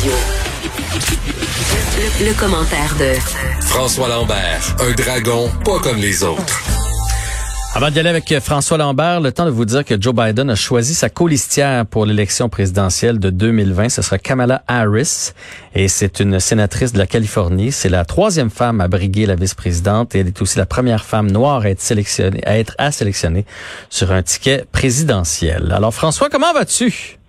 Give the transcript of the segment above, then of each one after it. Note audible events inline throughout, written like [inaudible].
Radio. Le, le commentaire de François Lambert, un dragon pas comme les autres. Avant d'y aller avec François Lambert, le temps de vous dire que Joe Biden a choisi sa colistière pour l'élection présidentielle de 2020. Ce sera Kamala Harris et c'est une sénatrice de la Californie. C'est la troisième femme à briguer la vice-présidente et elle est aussi la première femme noire à être sélectionnée, à être à sélectionner sur un ticket présidentiel. Alors François, comment vas-tu?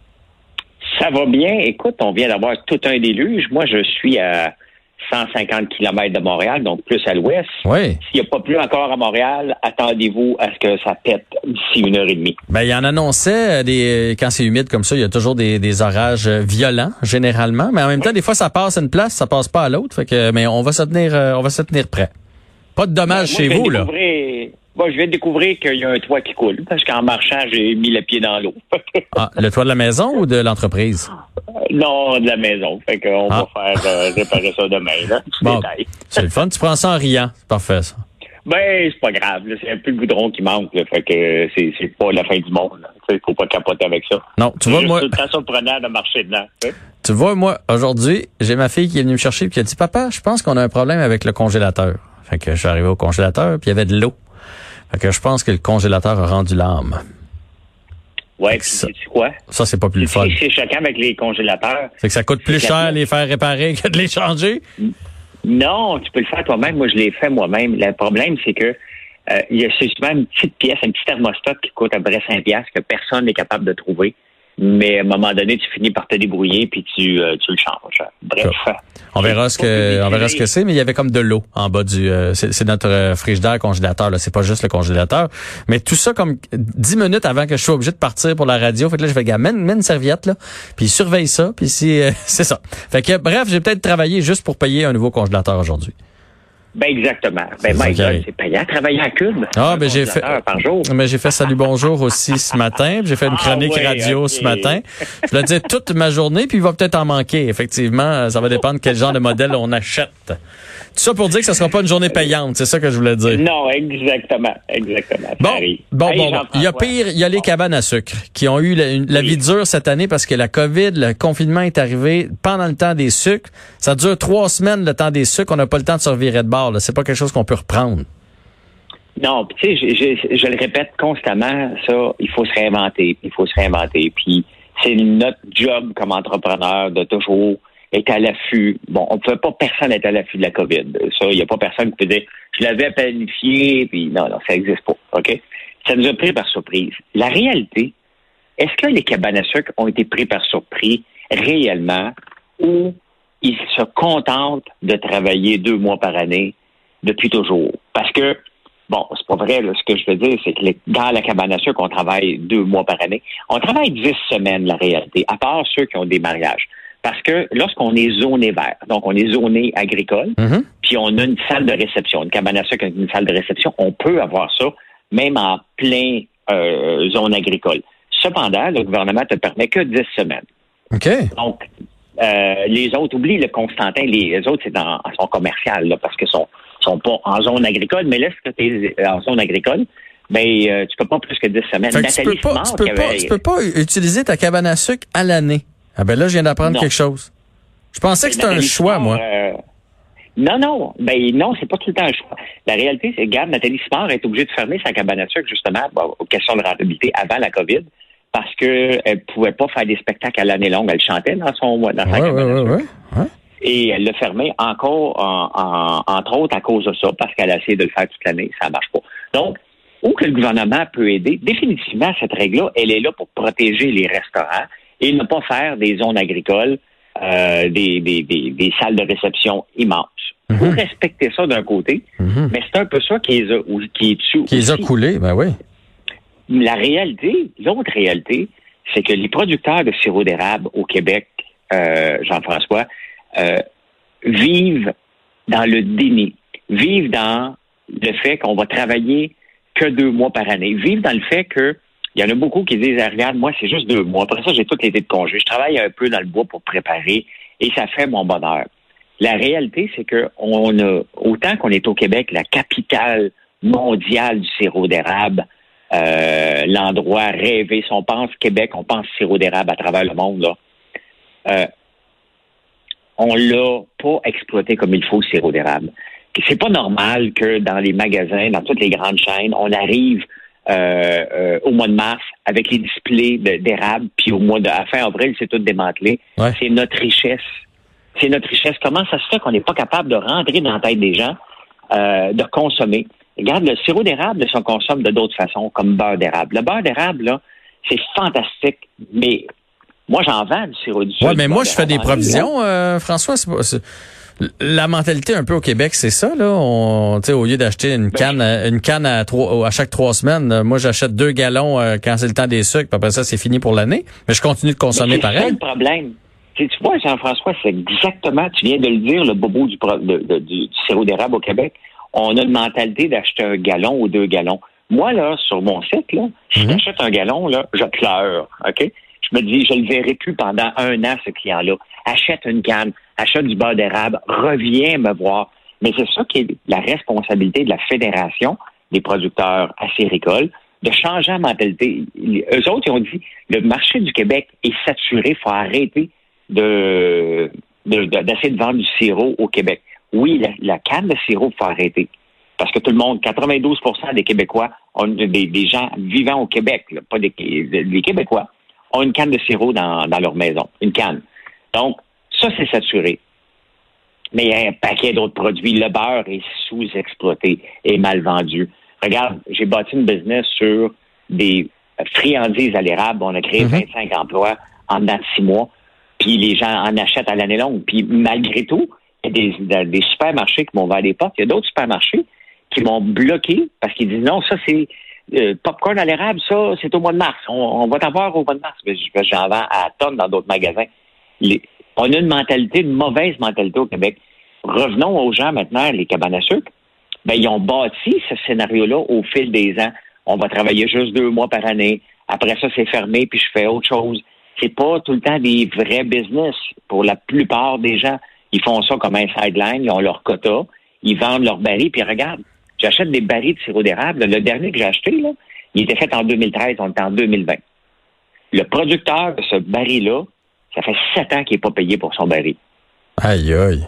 Ça va bien. Écoute, on vient d'avoir tout un déluge. Moi, je suis à 150 km de Montréal, donc plus à l'ouest. Oui. S'il n'y a pas plus encore à Montréal, attendez-vous à ce que ça pète d'ici une heure et demie. Ben, il y en annonçait des, quand c'est humide comme ça, il y a toujours des, des orages violents, généralement. Mais en même temps, des fois, ça passe à une place, ça passe pas à l'autre. Fait que, mais on va se tenir, euh, on va se tenir prêt. Pas de dommages Ben, Moi, chez vous, là. Bon, je viens de découvrir qu'il y a un toit qui coule, parce qu'en marchant, j'ai mis le pied dans l'eau. [laughs] Ah, le toit de la maison ou de l'entreprise? non, de la maison. Fait qu'on Ah. va faire euh, [laughs] réparer ça demain, là. Bon, c'est le fun. Tu prends ça en riant. C'est parfait, ça. Ben, c'est pas grave. C'est un peu le goudron qui manque. Là. Fait que c'est, c'est pas la fin du monde. sais, faut pas capoter avec ça. Non, tu C'est vois, moi, tout le temps surprenant de marcher dedans. tu vois, moi, aujourd'hui, j'ai ma fille qui est venue me chercher et qui a dit, papa, je pense qu'on a un problème avec le congélateur. Fait que je suis arrivé au congélateur puis il y avait de l'eau. Fait que je pense que le congélateur a rendu l'âme. Ouais, puis ça- sais-tu quoi? Ça, c'est pas plus le C'est, fun. c'est choquant avec les congélateurs? C'est que ça coûte plus C'est cher la- les faire réparer que de les changer? Non, tu peux le faire toi-même. Moi, je l'ai fait moi-même. Le problème, c'est que euh, il y a c'est souvent une petite pièce, un petit thermostat qui coûte à peu près 5 piastres que personne n'est capable de trouver. Mais à un moment donné, tu finis par te débrouiller puis tu, euh, tu le changes. Bref. On verra ce que, on verra ce que c'est, mais il y avait comme de l'eau en bas du, euh, c'est notre euh, frigidaire congélateur, là. C'est pas juste le congélateur. Mais tout ça comme dix minutes avant que je sois obligé de partir pour la radio. Fait que là, je fais, gars, une serviette, là. Puis surveille ça. Puis si, euh, [laughs] c'est ça. Fait que, bref, j'ai peut-être travaillé juste pour payer un nouveau congélateur aujourd'hui. Ben exactement. C'est Ben c'est payant travailler à Cube. Ah, ben j'ai fait, par jour. mais j'ai fait salut bonjour aussi ce matin. J'ai fait une [laughs] Ah chronique ouais, radio ce matin. Je le dis toute ma journée, puis il va peut-être en manquer. Effectivement, ça va dépendre quel genre de modèle on achète. Tout ça pour dire que ce sera pas une journée payante. C'est ça que je voulais dire. Non, exactement, exactement. Bon, bon, bon, bon. Il y a pire, il y a les cabanes à sucre qui ont eu la, une- la Oui. vie dure cette année parce que la COVID, le confinement est arrivé pendant le temps des sucres. Ça dure trois semaines le temps des sucres. On n'a pas le temps de se revirer de bord. Là. C'est pas quelque chose qu'on peut reprendre. Non, tu sais, je, le répète constamment, ça, il faut se réinventer, il faut se réinventer. Puis c'est notre job comme entrepreneur de toujours être à l'affût. Bon, on ne pouvait pas personne être à l'affût de la COVID. Ça, il n'y a pas personne qui peut dire je l'avais planifié, puis non, non, ça n'existe pas. OK? Ça nous a pris par surprise. La réalité, est-ce que les cabanes à sucre ont été pris par surprise réellement ou ils se contentent de travailler deux mois par année depuis toujours? Parce que Bon, c'est pas vrai. là. Ce que je veux dire, c'est que les- dans la cabane à sucre, on travaille deux mois par année. On travaille dix semaines, la réalité, à part ceux qui ont des mariages. Parce que lorsqu'on est zoné vert, donc on est zoné agricole, Mhm. puis on a une salle de réception, une cabane à sucre avec une salle de réception, on peut avoir ça même en plein euh, zone agricole. Cependant, le gouvernement te permet que dix semaines. OK. Donc, euh, les autres, oublie le Constantin, les, autres, c'est dans sont commerciales, là, parce qu'ils sont, sont pas en zone agricole, mais là, si tu es en zone agricole, ben, euh, tu peux pas plus que 10 semaines. Fait que tu peux pas, tu peux pas, avait- tu peux pas utiliser ta cabane à sucre à l'année. Ah ben là, je viens d'apprendre quelque chose. Je pensais que c'était un choix, moi. euh, non, non. Ben non, c'est pas tout le temps un choix. La réalité, c'est que, Nathalie Simard est obligée de fermer sa cabane à sucre, justement, bon, aux questions de rentabilité avant la COVID, parce qu'elle pouvait pas faire des spectacles à l'année longue. Elle chantait dans son dans sa Ouais, ouais, ouais. Et elle l'a fermé encore, en- en- entre autres, à cause de ça, parce qu'elle a essayé de le faire toute l'année, ça marche pas. Donc, où que le gouvernement peut aider, définitivement, cette règle-là, elle est là pour protéger les restaurants et ne pas faire des zones agricoles, euh, des, des, des, des salles de réception immenses. Il faut Mhm. respecter ça d'un côté, Mhm. mais c'est un peu ça qui les a, qui est dessus. Qui les a coulés, ben oui. La réalité, l'autre réalité, c'est que les producteurs de sirop d'érable au Québec, euh, Jean-François, euh, vivent dans le déni, vivent dans le fait qu'on va travailler que deux mois par année, vivent dans le fait que il y en a beaucoup qui disent, Ah, regarde, moi, c'est juste deux mois. Après ça, j'ai tout l'été de congé. Je travaille un peu dans le bois pour préparer et ça fait mon bonheur. La réalité, c'est que on a, autant qu'on est au Québec, la capitale mondiale du sirop d'érable, euh, l'endroit rêvé. Si on pense Québec, on pense sirop d'érable à travers le monde. Là. Euh, on l'a pas exploité comme il faut, le sirop d'érable. C'est pas normal que dans les magasins, dans toutes les grandes chaînes, on arrive euh, euh, au mois de mars avec les displays d'érable, puis au mois de à fin avril, c'est tout démantelé. C'est notre richesse. C'est notre richesse. Comment ça se fait qu'on n'est pas capable de rentrer dans la tête des gens, euh, de consommer? Regarde, le sirop d'érable, ça, on consomme de d'autres façons, comme beurre d'érable. Le beurre d'érable, là, c'est fantastique, mais moi, j'en vends du sirop du Oui, mais moi, je fais des provisions, François. C'est la mentalité un peu au Québec, c'est ça là. On, au lieu d'acheter une ben, canne, une canne à trois, à chaque trois semaines, euh, moi j'achète deux gallons euh, quand c'est le temps des sucres. Puis après ça, c'est fini pour l'année. Mais je continue de consommer pareil. C'est le problème. tu vois, Jean-François, c'est exactement. Tu viens de le dire, le bobo du, du, sirop d'érable au Québec. On a une mentalité d'acheter un gallon ou deux gallons. Moi là, sur mon site là, si mhm. j'achète un gallon là, je pleure. Ok? Je me dis, je le verrai plus pendant un an ce client-là. Achète une canne achète du beurre d'érable, reviens me voir. Mais c'est ça qui est la responsabilité de la Fédération des producteurs acéricoles, de changer la mentalité. Eux autres, ils ont dit, le marché du Québec est saturé, il faut arrêter de, d'essayer de, vendre du sirop au Québec. Oui, la, canne de sirop, il faut arrêter. Parce que tout le monde, 92% des Québécois, ont des, gens vivant au Québec, pas des, des, Québécois, ont une canne de sirop dans, dans leur maison. Une canne. Donc, ça, c'est saturé. Mais il y a un paquet d'autres produits. Le beurre est sous-exploité et mal vendu. Regarde, j'ai bâti une business sur des friandises à l'érable. On a créé 25 mhm. emplois en dedans de six mois. Puis les gens en achètent à l'année longue. Puis malgré tout, a des, supermarchés qui m'ont ouvert des portes. Il y a d'autres supermarchés qui m'ont bloqué parce qu'ils disent non, ça c'est euh, popcorn à l'érable, ça c'est au mois de mars. On, va t'avoir au mois de mars. J'en vends à tonnes dans d'autres magasins. Les, on a une mentalité, une mauvaise mentalité au Québec. Revenons aux gens maintenant, les cabanes à sucre. Ben, ils ont bâti ce scénario-là au fil des ans. On va travailler juste deux mois par année. Après ça, c'est fermé, puis je fais autre chose. C'est pas tout le temps des vrais business. Pour la plupart des gens, ils font ça comme un sideline, ils ont leur quota, ils vendent leurs barils, puis regarde, j'achète des barils de sirop d'érable. Le dernier que j'ai acheté, là, il était fait en 2013, on est en 2020. Le producteur de ce baril-là, ça fait sept ans qu'il n'est pas payé pour son baril. Aïe, aïe.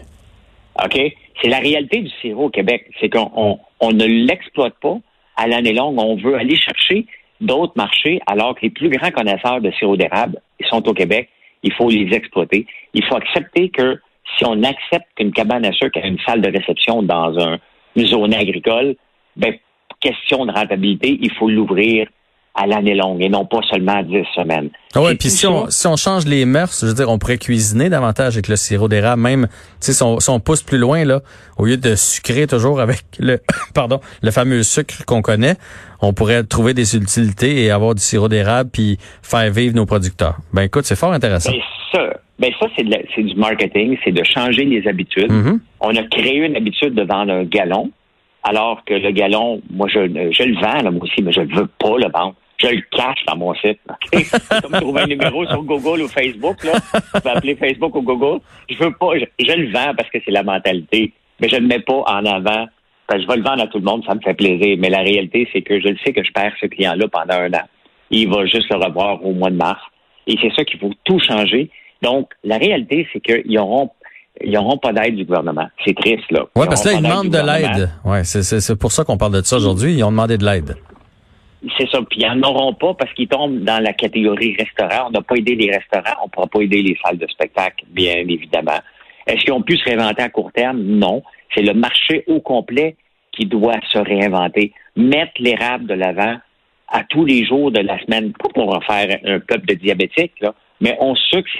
OK? C'est la réalité du sirop au Québec. C'est qu'on on, ne l'exploite pas à l'année longue. On veut aller chercher d'autres marchés alors que les plus grands connaisseurs de sirop d'érable ils sont au Québec. Il faut les exploiter. Il faut accepter que si on accepte qu'une cabane à sucre a une salle de réception dans un, une zone agricole, ben, question de rentabilité, il faut l'ouvrir à l'année longue et non pas seulement à 10 semaines. Ah ouais, puis si on, si on change les mœurs, je veux dire, on pourrait cuisiner davantage avec le sirop d'érable, même si on, si on pousse plus loin, là, au lieu de sucrer toujours avec le [coughs] pardon, le fameux sucre qu'on connaît, on pourrait trouver des utilités et avoir du sirop d'érable puis faire vivre nos producteurs. Ben écoute, c'est fort intéressant. Ben ça, ben ça c'est, c'est du marketing, c'est de changer les habitudes. Mm-hmm. On a créé une habitude de vendre un gallon, alors que le gallon, moi je, je le vends là, moi aussi, mais je ne veux pas le vendre je le cache dans mon site. [laughs] C'est comme trouver un numéro sur Google ou Facebook. Là. Peux appeler Facebook ou Google. Je veux pas, je, le vends parce que c'est la mentalité, mais je ne le mets pas en avant. Parce que je vais le vendre à tout le monde, ça me fait plaisir. Mais la réalité, c'est que je le sais que je perds ce client-là pendant un an. Il va juste le revoir au mois de mars. Et c'est ça qu'il faut tout changer. Donc, la réalité, c'est qu'ils n'auront ils n'auront pas d'aide du gouvernement. C'est triste, là. Oui, parce que là, ils demandent de l'aide. Ouais, c'est pour ça qu'on parle de ça aujourd'hui. Ils ont demandé de l'aide. C'est ça. Puis ils n'en auront pas parce qu'ils tombent dans la catégorie restaurant. On n'a pas aidé les restaurants, on ne pourra pas aider les salles de spectacle, bien évidemment. Est-ce qu'ils ont pu se réinventer à court terme? Non. C'est le marché au complet qui doit se réinventer. Mettre l'érable de l'avant à tous les jours de la semaine, pas pour faire un peuple de diabétiques, là, mais on sucre,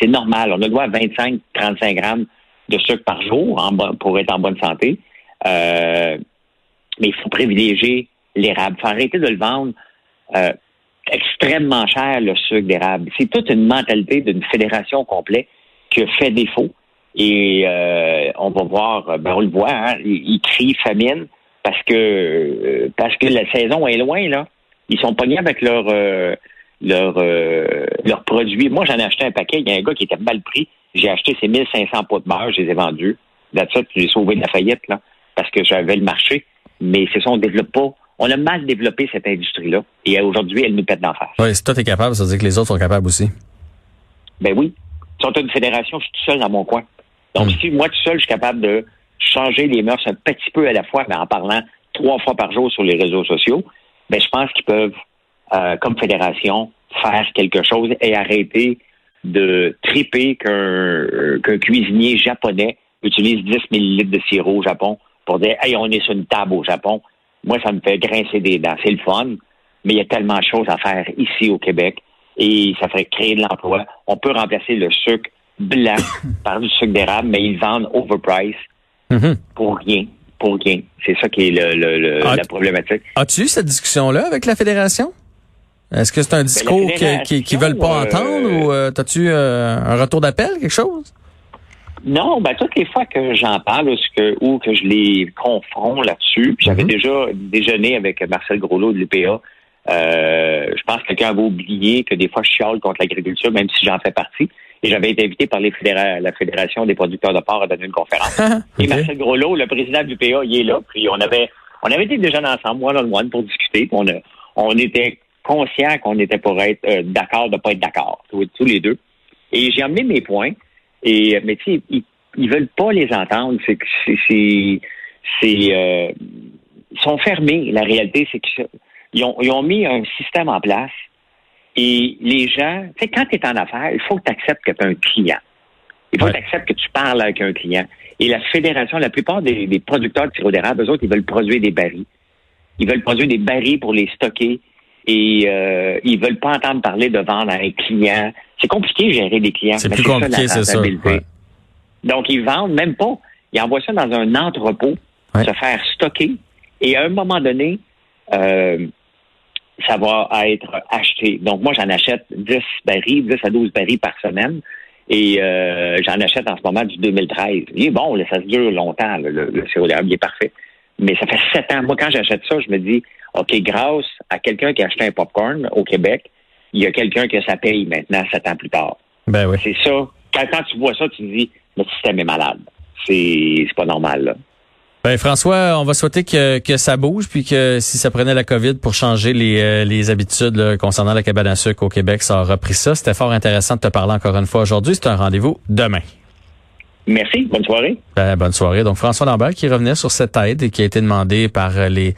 c'est normal. On a droit à 25-35 grammes de sucre par jour pour être en bonne santé. Euh, mais il faut privilégier l'érable. Il faut arrêter de le vendre euh, extrêmement cher, le sucre d'érable. C'est toute une mentalité d'une fédération complète qui fait défaut. Et euh, on va voir, ben on le voit, hein, ils, crient famine parce que parce que la saison est loin, là. Ils sont pognés avec leur leur leurs produits. Moi, j'en ai acheté un paquet. Il y a un gars qui était mal pris. J'ai acheté ces 1500 pots de beurre, je les ai vendus. Là-dessus, j'ai sauvé de la faillite, là, parce que j'avais le marché. Mais c'est ça, on ne développe pas on a mal développé cette industrie-là. Et aujourd'hui, elle nous pète d'en face. Oui, si toi, t'es capable, ça veut dire que les autres sont capables aussi. Ben oui. Si on une fédération, je suis tout seul dans mon coin. Donc, Mm. si moi, tout seul, je suis capable de changer les mœurs un petit peu à la fois, mais en parlant trois fois par jour sur les réseaux sociaux, ben, je pense qu'ils peuvent, euh, comme fédération, faire quelque chose et arrêter de triper qu'un cuisinier japonais utilise 10 millilitres de sirop au Japon pour dire Hey, on est sur une table au Japon. Moi, ça me fait grincer des dents. C'est le fun, mais il y a tellement de choses à faire ici au Québec et ça ferait créer de l'emploi. On peut remplacer le sucre blanc [laughs] par du sucre d'érable, mais ils vendent overprice Mhm. pour rien. Pour rien. C'est ça qui est le, le- le- Ah, la problématique. As-tu eu cette discussion-là avec la fédération? Est-ce que c'est un discours que- fédération, qui, qui veulent pas euh, entendre ou euh, as-tu euh, un retour d'appel, quelque chose? Non, ben toutes les fois que j'en parle ou que, ou que je les confronte là-dessus, puis j'avais Mhm. déjà déjeuné avec Marcel Groslot de l'UPA. Euh, je pense que quelqu'un avait oublié que des fois je chiale contre l'agriculture, même si j'en fais partie. Et j'avais été invité par les fédéra- la Fédération des producteurs de porc à donner une conférence. [laughs] Et. Marcel Groslot, le président de l'UPA, il est là. Puis on avait on avait été déjeuner ensemble, one on one, pour discuter. On, a- on était conscients qu'on était pour être euh, d'accord de pas être d'accord, tous, les deux. Et j'ai amené mes points. Et mais tu sais, ils, ils veulent pas les entendre. C'est c'est c'est c'est, euh, ils sont fermés. La réalité, c'est qu'ils ont, ils ont mis un système en place. Et les gens, tu sais, quand tu es en affaires, il faut que tu acceptes que tu as un client. Il faut Ouais. que tu acceptes que tu parles avec un client. Et la fédération, la plupart des, des producteurs de sirop d'érable, eux autres, ils veulent produire des barils. Ils veulent produire des barils pour les stocker. Et euh, ils veulent pas entendre parler de vendre à un client. C'est compliqué de gérer des clients. C'est plus compliqué, c'est ça. ouais. Donc, ils vendent même pas. Ils envoient ça dans un entrepôt, Ouais. se faire stocker. Et à un moment donné, euh, ça va être acheté. Donc, moi, j'en achète 10 barils, 10 à 12 barils par semaine. Et euh, j'en achète en ce moment du 2013. Il est bon, là, ça se dure longtemps, là, le, le sirop d'érable, il est parfait. Mais ça fait sept ans. Moi, quand j'achète ça, je me dis, OK, grâce à quelqu'un qui a acheté un popcorn au Québec, il y a quelqu'un que ça paye maintenant, sept ans plus tard. Ben oui. C'est ça. Quand, quand tu vois ça, tu te dis, le système est malade. C'est c'est pas normal, là. Ben François, on va souhaiter que, que ça bouge, puis que si ça prenait la COVID pour changer les, euh, les habitudes là, concernant la cabane à sucre au Québec, ça aura pris ça. C'était fort intéressant de te parler encore une fois aujourd'hui. C'est un rendez-vous demain. Merci. Bonne soirée. Ben, bonne soirée. Donc François Lambert qui revenait sur cette aide et qui a été demandée par euh, les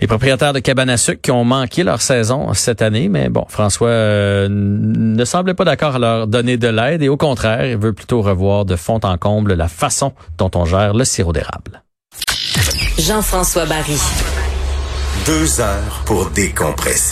les propriétaires de cabane à sucre qui ont manqué leur saison cette année. Mais bon, François euh, ne semblait pas d'accord à leur donner de l'aide et au contraire, il veut plutôt revoir de fond en comble la façon dont on gère le sirop d'érable. Jean-François Barry. Deux heures pour décompresser.